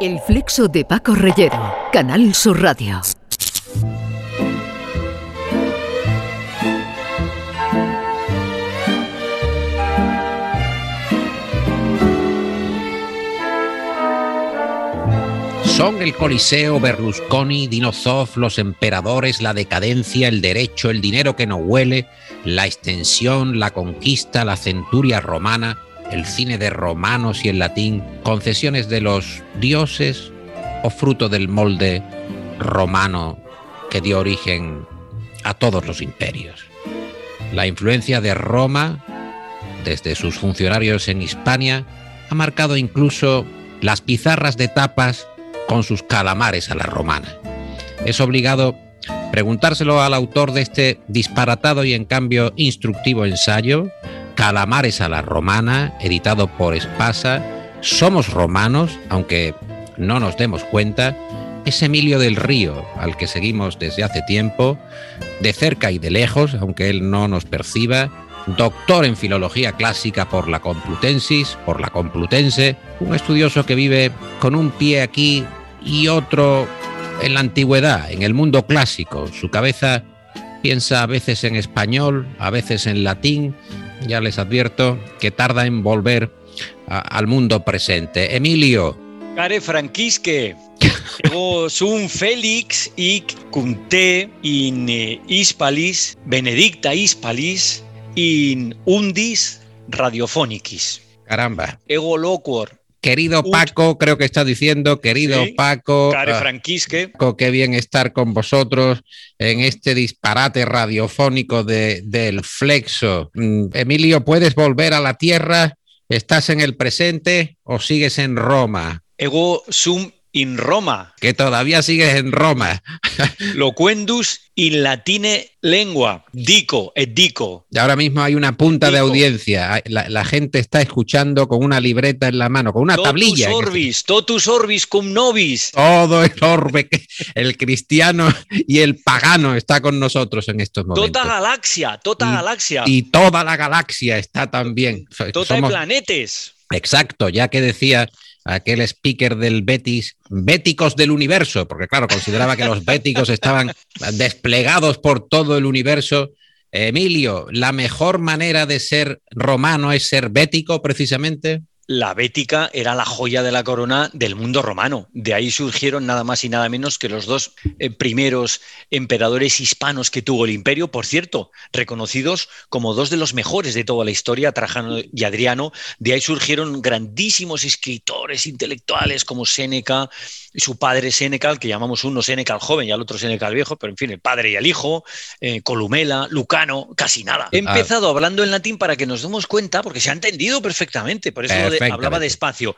El flexo de Paco Reyero, Canal Sur Radio. Son el Coliseo, Berlusconi, Dinozov, los emperadores, la decadencia, el derecho, el dinero que no huele, la extensión, la conquista, la centuria romana, el cine de romanos y el latín, concesiones de los dioses o fruto del molde romano que dio origen a todos los imperios. La influencia de Roma, desde sus funcionarios en Hispania, ha marcado incluso las pizarras de tapas con sus calamares a la romana. Es obligado preguntárselo al autor de este disparatado y en cambio instructivo ensayo, Calamares a la romana, editado por Espasa. Somos romanos, aunque no nos demos cuenta, es Emilio del Río, al que seguimos desde hace tiempo, de cerca y de lejos, aunque él no nos perciba, doctor en filología clásica por la Complutensis, por la Complutense, un estudioso que vive con un pie aquí y otro en la antigüedad, en el mundo clásico. Su cabeza piensa a veces en español, a veces en latín. Ya les advierto que tarda en volver al mundo presente. Emilio. Care franquisque. Ego sum Félix y cunte in eh, hispalis, benedicta hispalis, in undis radiofonicis. Caramba. Ego loquor Querido Paco, creo que está diciendo, querido Paco. Ah, franquisque. qué bien estar con vosotros en este disparate radiofónico de, del flexo. Mm, Emilio, ¿puedes volver a la tierra? ¿Estás en el presente o sigues en Roma? Ego sum in Roma. Que todavía sigues en Roma. Loquendus in latine lengua. Dico, et dico. Y ahora mismo hay una punta de audiencia. La, gente está escuchando con una libreta en la mano, con una tablilla. Orbis, totus orbis cum nobis. Todo el orbe, el cristiano y el pagano está con nosotros en estos momentos. Toda galaxia, toda galaxia. Y toda la galaxia está también. Toda planetes. Exacto, ya que decía aquel speaker del Betis, béticos del universo, porque claro, consideraba que los béticos estaban desplegados por todo el universo. Emilio, ¿la mejor manera de ser romano es ser bético precisamente? La Bética era la joya de la corona del mundo romano. De ahí surgieron nada más y nada menos que los dos eh, primeros emperadores hispanos que tuvo el imperio, por cierto, reconocidos como dos de los mejores de toda la historia, Trajano y Adriano. De ahí surgieron grandísimos escritores intelectuales como Séneca, su padre Séneca, que llamamos uno Séneca el joven y al otro Séneca el viejo, pero en fin, el padre y el hijo, eh, Columela, Lucano, casi nada. He ah. empezado hablando en latín para que nos demos cuenta, porque se ha entendido perfectamente, por eso hablaba despacio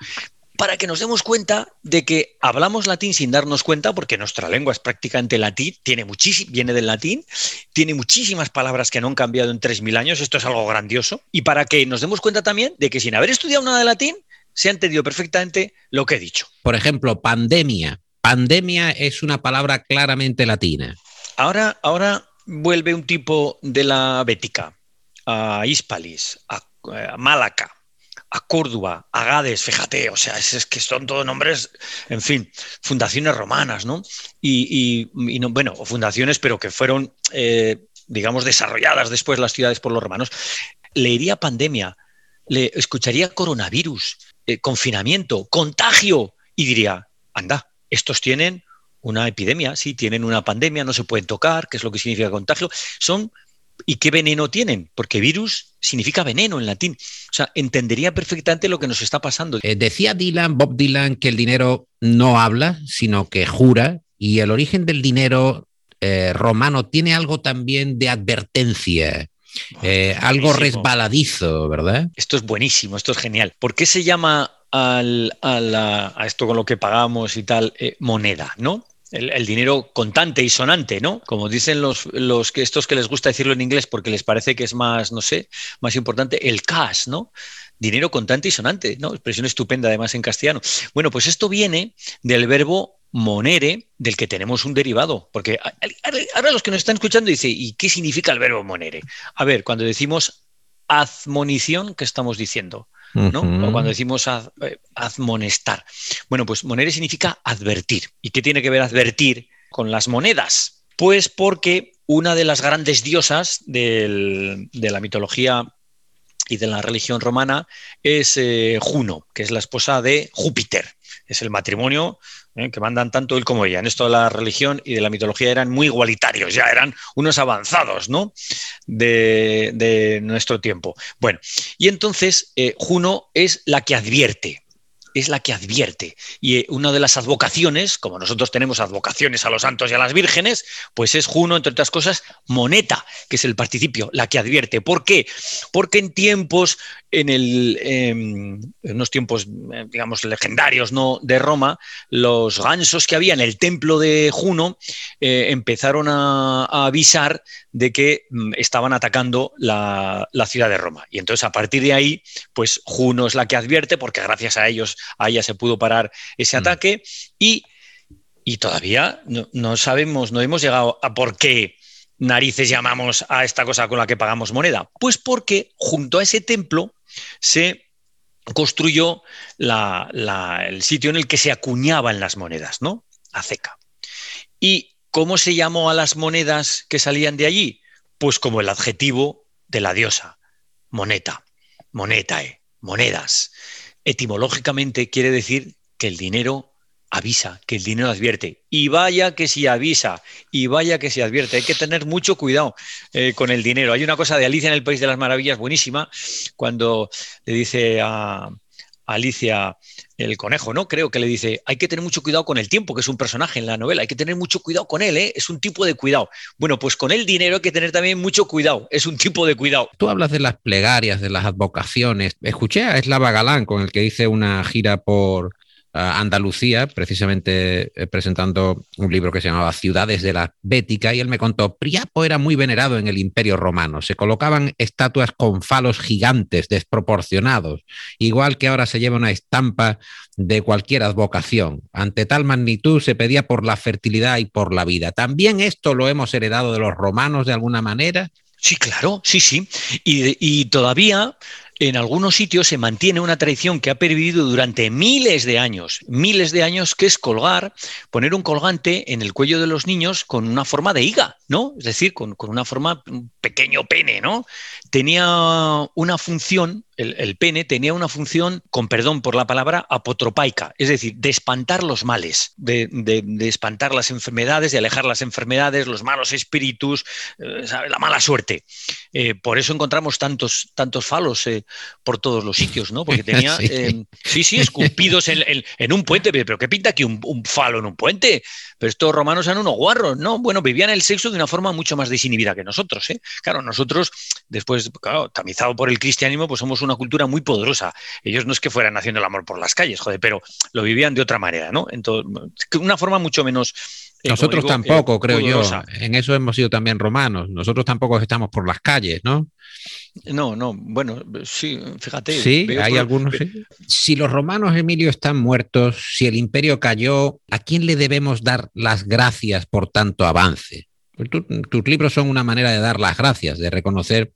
para que nos demos cuenta de que hablamos latín sin darnos cuenta, porque nuestra lengua es prácticamente latín, tiene viene del latín, tiene muchísimas palabras que no han cambiado en 3.000 años, esto es algo grandioso, y para que nos demos cuenta también de que sin haber estudiado nada de latín, se ha entendido perfectamente lo que he dicho. Por ejemplo, pandemia. Pandemia es una palabra claramente latina. Ahora, ahora vuelve un tipo de la Bética, a Hispalis, a, Málaca, a Córdoba, a Gades, fíjate, o sea, es, que son todos nombres, en fin, fundaciones romanas, ¿no? Y, no, bueno, fundaciones, pero que fueron, eh, digamos, desarrolladas después las ciudades por los romanos. Leería pandemia, le escucharía coronavirus, eh, confinamiento, contagio, y diría, anda, estos tienen una epidemia, sí, tienen una pandemia, no se pueden tocar, ¿qué es lo que significa contagio? Son, ¿y qué veneno tienen? Porque virus significa veneno en latín. O sea, entendería perfectamente lo que nos está pasando. Eh, decía Dylan, Bob Dylan, que el dinero no habla, sino que jura, y el origen del dinero eh, romano tiene algo también de advertencia. Eh, algo resbaladizo, ¿verdad? Esto es buenísimo, esto es genial. ¿Por qué se llama al, a, esto con lo que pagamos y tal eh, moneda, ¿no? El, dinero contante y sonante, ¿no? Como dicen los, los que estos que les gusta decirlo en inglés porque les parece que es más, no sé, más importante, el cash, ¿no? Dinero contante y sonante, ¿no? Expresión estupenda además en castellano. Bueno, pues esto viene del verbo monere del que tenemos un derivado. Porque ahora los que nos están escuchando dicen, ¿y qué significa el verbo monere? A ver, cuando decimos admonición que estamos diciendo. ¿no? O cuando decimos eh, admonestar. Bueno, pues monere significa advertir. ¿Y qué tiene que ver advertir con las monedas? Pues porque una de las grandes diosas de la mitología y de la religión romana es eh, Juno, que es la esposa de Júpiter. Es el matrimonio ¿eh? que mandan tanto él como ella. En esto de la religión y de la mitología eran muy igualitarios, ya eran unos avanzados ¿no? de, nuestro tiempo. Bueno, y entonces eh, Juno es la que advierte, es la que advierte. Y eh, una de las advocaciones, como nosotros tenemos advocaciones a los santos y a las vírgenes, pues es Juno, entre otras cosas, moneta, que es el participio, la que advierte. ¿Por qué? Porque en tiempos, en, el, em, en unos tiempos, eh, digamos, legendarios ¿no? de Roma, los gansos que había en el templo de Juno eh, empezaron a, avisar de que mm, estaban atacando la, la ciudad de Roma. Y entonces, a partir de ahí, pues Juno es la que advierte, porque gracias a ellos ahí ya se pudo parar ese mm. ataque y, todavía no, sabemos, no hemos llegado a por qué narices llamamos a esta cosa con la que pagamos moneda. Pues porque junto a ese templo se construyó el sitio en el que se acuñaban las monedas, ¿no? Aceca. ¿Y cómo se llamó a las monedas que salían de allí? Pues como el adjetivo de la diosa, moneta, monetae, monedas etimológicamente quiere decir que el dinero avisa, que el dinero advierte. Y vaya que si avisa, y vaya que si advierte. Hay que tener mucho cuidado eh, con el dinero. Hay una cosa de Alicia en el País de las Maravillas buenísima, cuando le dice a, Alicia el conejo, ¿no? Creo que le dice, hay que tener mucho cuidado con el tiempo, que es un personaje en la novela, hay que tener mucho cuidado con él, ¿eh? es un tipo de cuidado. Bueno, pues con el dinero hay que tener también mucho cuidado, es un tipo de cuidado. Tú hablas de las plegarias, de las advocaciones. Escuché a Eslava Galán, con el que hice una gira por, Andalucía, precisamente eh, presentando un libro que se llamaba Ciudades de la Bética, y él me contó, Priapo era muy venerado en el Imperio Romano, se colocaban estatuas con falos gigantes, desproporcionados, igual que ahora se lleva una estampa de cualquier advocación. Ante tal magnitud se pedía por la fertilidad y por la vida. ¿También esto lo hemos heredado de los romanos de alguna manera? Sí, claro, sí, sí. Y, y todavía en algunos sitios se mantiene una tradición que ha pervivido durante miles de años, miles de años, que es colgar, poner un colgante en el cuello de los niños con una forma de higa, ¿no? Es decir, con, una forma, un pequeño pene, ¿no? Tenía una función el, pene tenía una función, con perdón por la palabra, apotropaica, es decir, de espantar los males, de, espantar las enfermedades, de alejar las enfermedades, los malos espíritus, eh, la mala suerte. Eh, por eso encontramos tantos, tantos falos eh, por todos los sitios, ¿no? Porque tenía, sí, sí, esculpidos en, un puente, pero ¿qué pinta aquí un, un falo en un puente? Pero estos romanos eran unos guarros, ¿no? Bueno, vivían el sexo de una forma mucho más desinhibida que nosotros, ¿eh? Claro, nosotros, después, claro, tamizado por el cristianismo, pues somos una cultura muy poderosa. Ellos no es que fueran haciendo el amor por las calles, joder, pero lo vivían de otra manera, ¿no? Entonces, una forma mucho menos nosotros tampoco, eh, creo yo. En eso hemos sido también romanos. Nosotros tampoco estamos por las calles, ¿no? No, no, bueno, sí, fíjate. Sí, hay algunos. Si los romanos, Emilio, están muertos, si el imperio cayó, ¿a quién le debemos dar las gracias por tanto avance? Pues tus libros son una manera de dar las gracias, de reconocer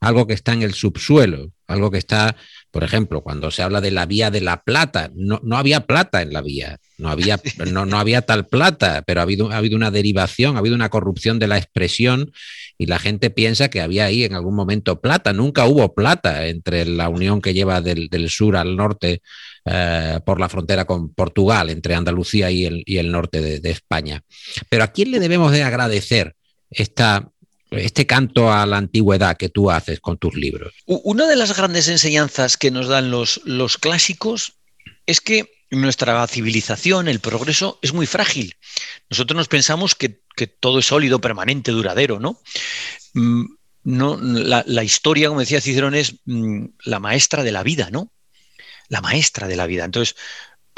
algo que está en el subsuelo, algo que está por ejemplo, cuando se habla de la vía de la plata, no, había plata en la vía, no había, no, no había tal plata, pero ha habido, ha habido una derivación, ha habido una corrupción de la expresión y la gente piensa que había ahí en algún momento plata. Nunca hubo plata entre la unión que lleva del, sur al norte eh, por la frontera con Portugal, entre Andalucía y el, y el norte de, de España. Pero ¿a quién le debemos de agradecer esta este canto a la antigüedad que tú haces con tus libros? Una de las grandes enseñanzas que nos dan los, clásicos es que nuestra civilización, el progreso, es muy frágil. Nosotros nos pensamos que, todo es sólido, permanente, duradero, ¿no? Mm, no la, la, historia, como decía Cicerón, es mm, la maestra de la vida, ¿no? La maestra de la vida. Entonces,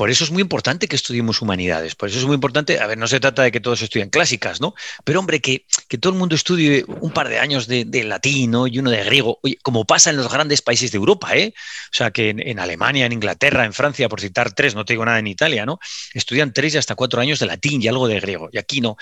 por eso es muy importante que estudiemos humanidades, por eso es muy importante, a ver, no se trata de que todos estudien clásicas, ¿no? Pero hombre, que, que todo el mundo estudie un par de años de, latín y uno de griego, Oye, como pasa en los grandes países de Europa, ¿eh? O sea, que en, Alemania, en Inglaterra, en Francia, por citar tres, no te digo nada en Italia, ¿no? Estudian tres y hasta cuatro años de latín y algo de griego, y aquí no.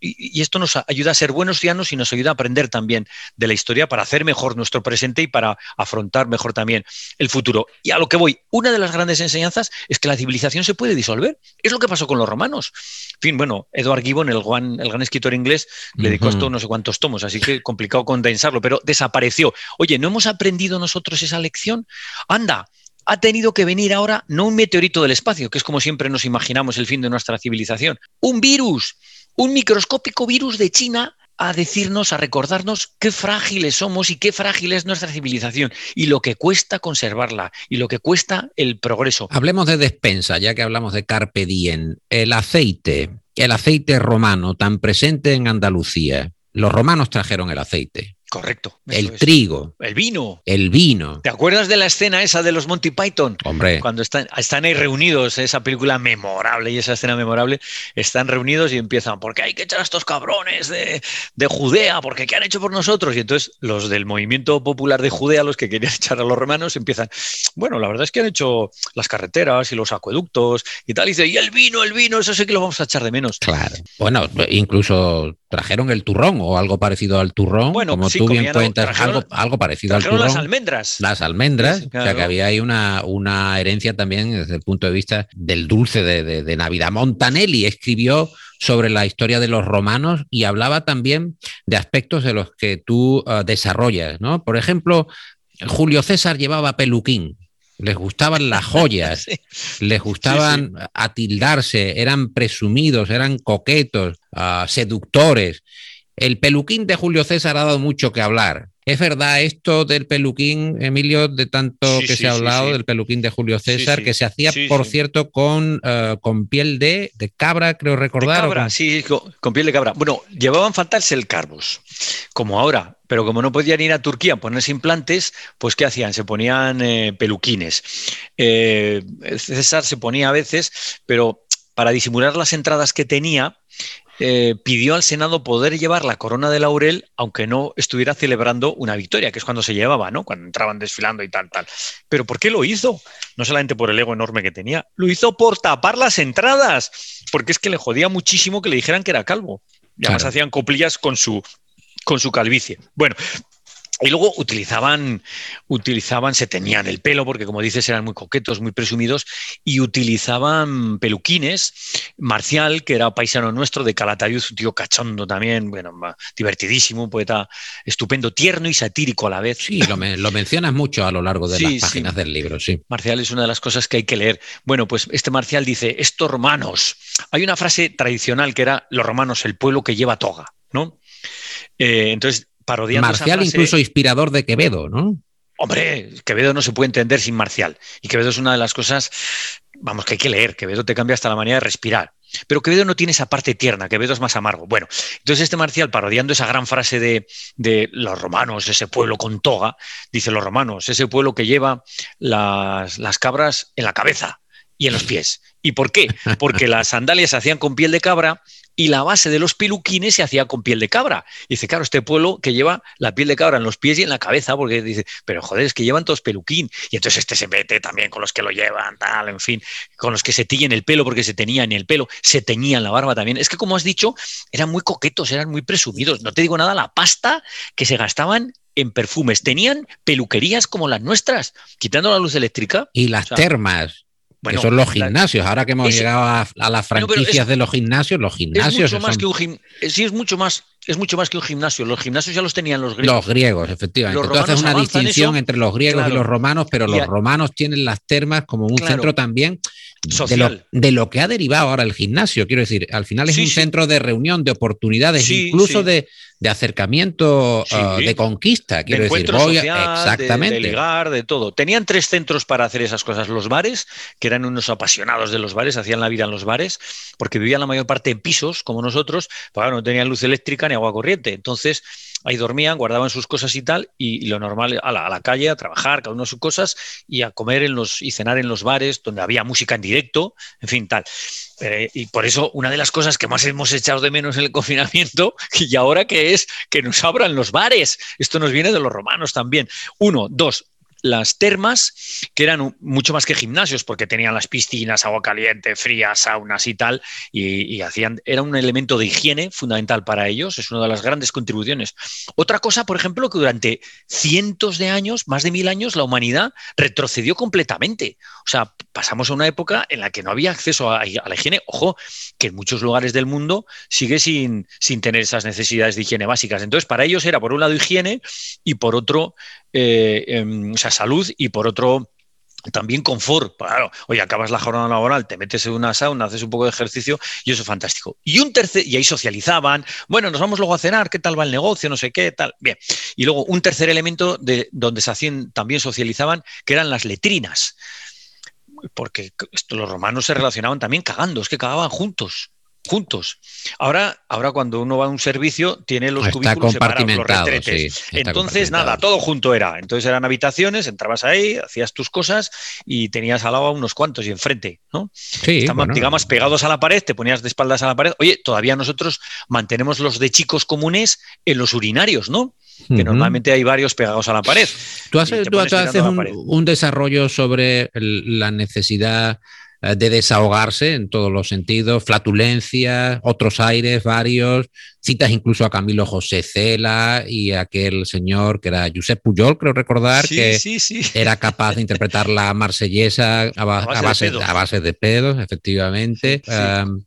Y, y esto nos ayuda a ser buenos ciudadanos y nos ayuda a aprender también de la historia para hacer mejor nuestro presente y para afrontar mejor también el futuro. Y a lo que voy, una de las grandes enseñanzas es que la civilización se puede disolver. Es lo que pasó con los romanos. En fin, bueno, Edward Gibbon, el gran, el gran escritor inglés, le dedicó esto no sé cuántos tomos, así que complicado condensarlo, pero desapareció. Oye, ¿no hemos aprendido nosotros esa lección? Anda, ha tenido que venir ahora no un meteorito del espacio, que es como siempre nos imaginamos el fin de nuestra civilización, un virus, un microscópico virus de China a decirnos, a recordarnos qué frágiles somos y qué frágil es nuestra civilización y lo que cuesta conservarla y lo que cuesta el progreso. Hablemos de despensa, ya que hablamos de Carpe Diem. El aceite, el aceite romano tan presente en Andalucía. Los romanos trajeron el aceite. Correcto. El trigo. El vino. El vino. ¿Te acuerdas de la escena esa de los Monty Python? Hombre. Cuando están, están ahí reunidos, esa película memorable y esa escena memorable, están reunidos y empiezan, porque hay que echar a estos cabrones de, de Judea, porque ¿qué han hecho por nosotros? Y entonces los del movimiento popular de Judea, los que querían echar a los romanos, empiezan, bueno, la verdad es que han hecho las carreteras y los acueductos y tal. Y dice, y el vino, el vino, eso sí que lo vamos a echar de menos. Claro. Bueno, incluso trajeron el turrón o algo parecido al turrón. Bueno, como tú bien cuentas, algo, parecido al turrón. Las almendras. Las almendras. O sea que había ahí una, una herencia también desde el punto de vista del dulce de, Navidad. Montanelli escribió sobre la historia de los romanos y hablaba también de aspectos de los que tú ah, desarrollas, ¿no? Por ejemplo, Julio César llevaba peluquín les gustaban las joyas, les gustaban atildarse, eran presumidos, eran coquetos, ah, seductores. El peluquín de Julio César ha dado mucho que hablar. ¿Es verdad esto del peluquín, Emilio, de tanto que se ha hablado del peluquín de Julio César, que se hacía, por cierto, con, ah, con piel de, cabra, creo recordar? De cabra, sí, con, piel de cabra. Bueno, llevaban faltarse el carbos, como ahora pero como no podían ir a Turquía a ponerse implantes, pues ¿qué hacían? Se ponían eh, peluquines. Eh, César se ponía a veces, pero para disimular las entradas que tenía, eh, pidió al Senado poder llevar la corona de laurel, aunque no estuviera celebrando una victoria, que es cuando se llevaba, ¿no? Cuando entraban desfilando y tal, tal. Pero ¿por qué lo hizo? No solamente por el ego enorme que tenía, lo hizo por tapar las entradas, porque es que le jodía muchísimo que le dijeran que era calvo. Y además hacían coplillas con su, con su calvicie. Bueno, y luego utilizaban, utilizaban, se tenían el pelo, porque como dices, eran muy coquetos, muy presumidos, y utilizaban peluquines. Marcial, que era paisano nuestro, de Calatayud, un tío cachondo también, bueno, divertidísimo, un poeta estupendo, tierno y satírico a la vez. Sí, lo, mencionas mucho a lo largo de las páginas del libro, sí. Marcial es una de las cosas que hay que leer. Bueno, pues este Marcial dice, estos romanos, hay una frase tradicional que era, los romanos, el pueblo que lleva toga, ¿no? Eh, entonces, parodiando Marcial incluso inspirador de Quevedo, ¿no? Hombre, Quevedo no se puede entender sin Marcial. Y Quevedo es una de las cosas, vamos, que hay que leer. Quevedo te cambia hasta la manera de respirar. Pero Quevedo no tiene esa parte tierna, Quevedo es más amargo. Bueno, entonces este Marcial, parodiando esa gran frase de, de los romanos, ese pueblo con toga, dice los romanos, ese pueblo que lleva las, las cabras en la cabeza y en los pies. ¿Y por qué? Porque las sandalias se hacían con piel de cabra y la base de los peluquines se hacía con piel de cabra. Y dice, claro, este pueblo que lleva la piel de cabra en los pies y en la cabeza, porque dice, pero joder, es que llevan todos peluquín. Y entonces este se mete también con los que lo llevan, tal, en fin, con los que se tiñen el pelo porque se tenían el pelo, se teñían la barba también. Es que, como has dicho, eran muy coquetos, eran muy presumidos. No te digo nada, la pasta que se gastaban en perfumes. Tenían peluquerías como las nuestras, quitando la luz eléctrica. Y las termas que son los gimnasios. Ahora que hemos llegado a, las franquicias de los gimnasios, los gimnasios. Es mucho más que un eh, sí, es mucho más, es mucho más que un gimnasio. Los gimnasios ya los tenían los griegos. Los griegos, efectivamente. Tú haces una distinción entre los griegos y los romanos, pero los romanos tienen las termas como un centro también de lo, que ha derivado ahora el gimnasio. Quiero decir, al final es un centro de reunión, de oportunidades, incluso de, acercamiento, ah, de conquista. Quiero decir, exactamente. De, ligar, de todo. Tenían tres centros para hacer esas cosas. Los bares, que eran unos apasionados de los bares, hacían la vida en los bares, porque vivían la mayor parte en pisos, como nosotros, pues no tenían luz eléctrica ni agua corriente. Entonces, ahí dormían, guardaban sus cosas y tal, y, lo normal, a la, a la, calle, a trabajar, cada uno sus cosas, y a comer en los, y cenar en los bares, donde había música en directo, en fin, tal. Eh, y por eso una de las cosas que más hemos echado de menos en el confinamiento y ahora que es que nos abran los bares. Esto nos viene de los romanos también. Uno, dos, las termas, que eran mucho más que gimnasios, porque tenían las piscinas, agua caliente, fría, saunas y tal, y, hacían, era un elemento de higiene fundamental para ellos, es una de las grandes contribuciones. Otra cosa, por ejemplo, que durante cientos de años, más de mil años, la humanidad retrocedió completamente. O sea, pasamos a una época en la que no había acceso a, la higiene. Ojo, que en muchos lugares del mundo sigue sin, sin tener esas necesidades de higiene básicas. Entonces, para ellos era, por un lado, higiene y por otro, eh, em, o sea, salud y por otro también confort. Claro, oye, acabas la jornada laboral, te metes en una sauna, haces un poco de ejercicio y eso es fantástico. Y un tercer, y ahí socializaban, bueno, nos vamos luego a cenar, ¿qué tal va el negocio? No sé qué, tal. Bien. Y luego un tercer elemento de donde se hacían, también socializaban, que eran las letrinas. Porque los romanos se relacionaban también cagando, es que cagaban juntos juntos. Ahora, ahora cuando uno va a un servicio, tiene los cubículos separados, los retretes. Entonces, nada, todo junto era. Entonces eran habitaciones, entrabas ahí, hacías tus cosas y tenías al lado a unos cuantos y enfrente, ¿no? Sí, Estaban, digamos, pegados a la pared, te ponías de espaldas a la pared. Oye, todavía nosotros mantenemos los de chicos comunes en los urinarios, ¿no? que normalmente hay varios pegados a la pared. Tú haces, tú haces un, un, desarrollo sobre la necesidad de desahogarse en todos los sentidos, flatulencias, otros aires varios, citas incluso a Camilo José Cela y a aquel señor que era Josep Pujol, creo recordar, que era capaz de interpretar la marsellesa a, base, de pedos, efectivamente.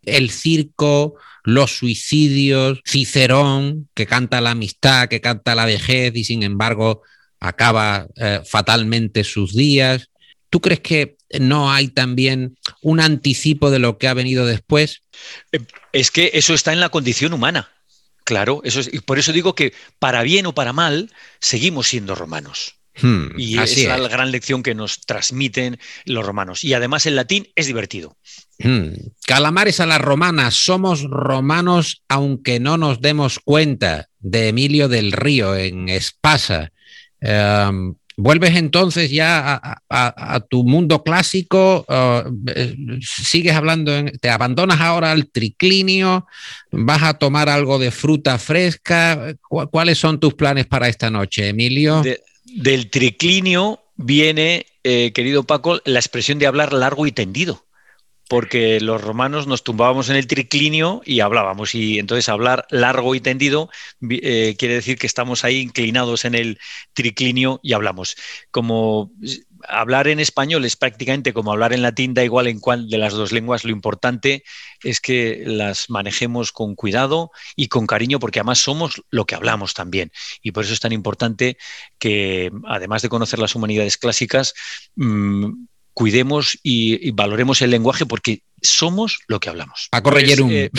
El circo, los suicidios, Cicerón, que canta la amistad, que canta la vejez y sin embargo acaba eh, fatalmente sus días. ¿Tú crees que no hay también un anticipo de lo que ha venido después? Eh, es que eso está en la condición humana. Claro, eso es, y por eso digo que para bien o para mal, seguimos siendo romanos. Hmm, y es, la gran lección que nos transmiten los romanos. Y además el latín es divertido. Hmm. Calamares a las romanas, somos romanos aunque no nos demos cuenta, de Emilio del Río en Espasa. Em, ¿Vuelves entonces ya a, tu mundo clásico? Eh, ¿Sigues hablando? ¿Te abandonas ahora al triclinio? ¿Vas a tomar algo de fruta fresca? ¿Cuáles son tus planes para esta noche, Emilio? del triclinio viene, eh, querido Paco, la expresión de hablar largo y tendido porque los romanos nos tumbábamos en el triclinio y hablábamos. Y entonces hablar largo y tendido eh, quiere decir que estamos ahí inclinados en el triclinio y hablamos. Como hablar en español es prácticamente como hablar en latín, da igual en cuál de las dos lenguas, lo importante es que las manejemos con cuidado y con cariño, porque además somos lo que hablamos también. Y por eso es tan importante que, además de conocer las humanidades clásicas, mm, cuidemos y, valoremos el lenguaje porque somos lo que hablamos. Paco pues, eh,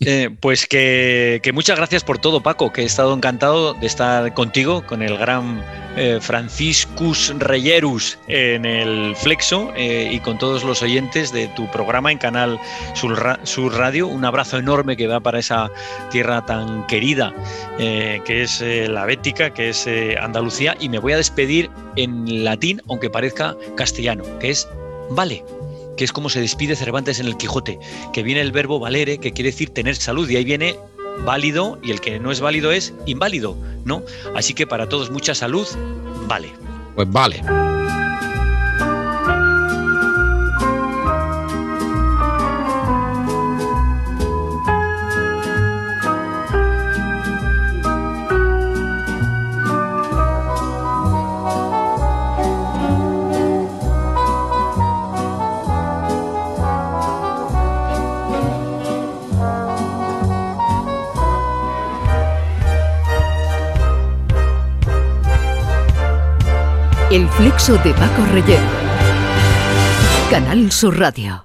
eh, pues que, muchas gracias por todo, Paco, que he estado encantado de estar contigo, con el gran eh, Franciscus Reyerus en el Flexo y con todos los oyentes de tu programa en Canal Sur, Radio. Un abrazo enorme que va para esa tierra tan querida que es la Bética, que es Andalucía. Y me voy a despedir en latín, aunque parezca castellano, que es vale que es como se despide Cervantes en el Quijote, que viene el verbo valere, que quiere decir tener salud, y ahí viene válido, y el que no es válido es inválido, ¿no? Así que para todos mucha salud, vale. Pues vale. El flexo de Paco Reyero. Canal Sur Radio.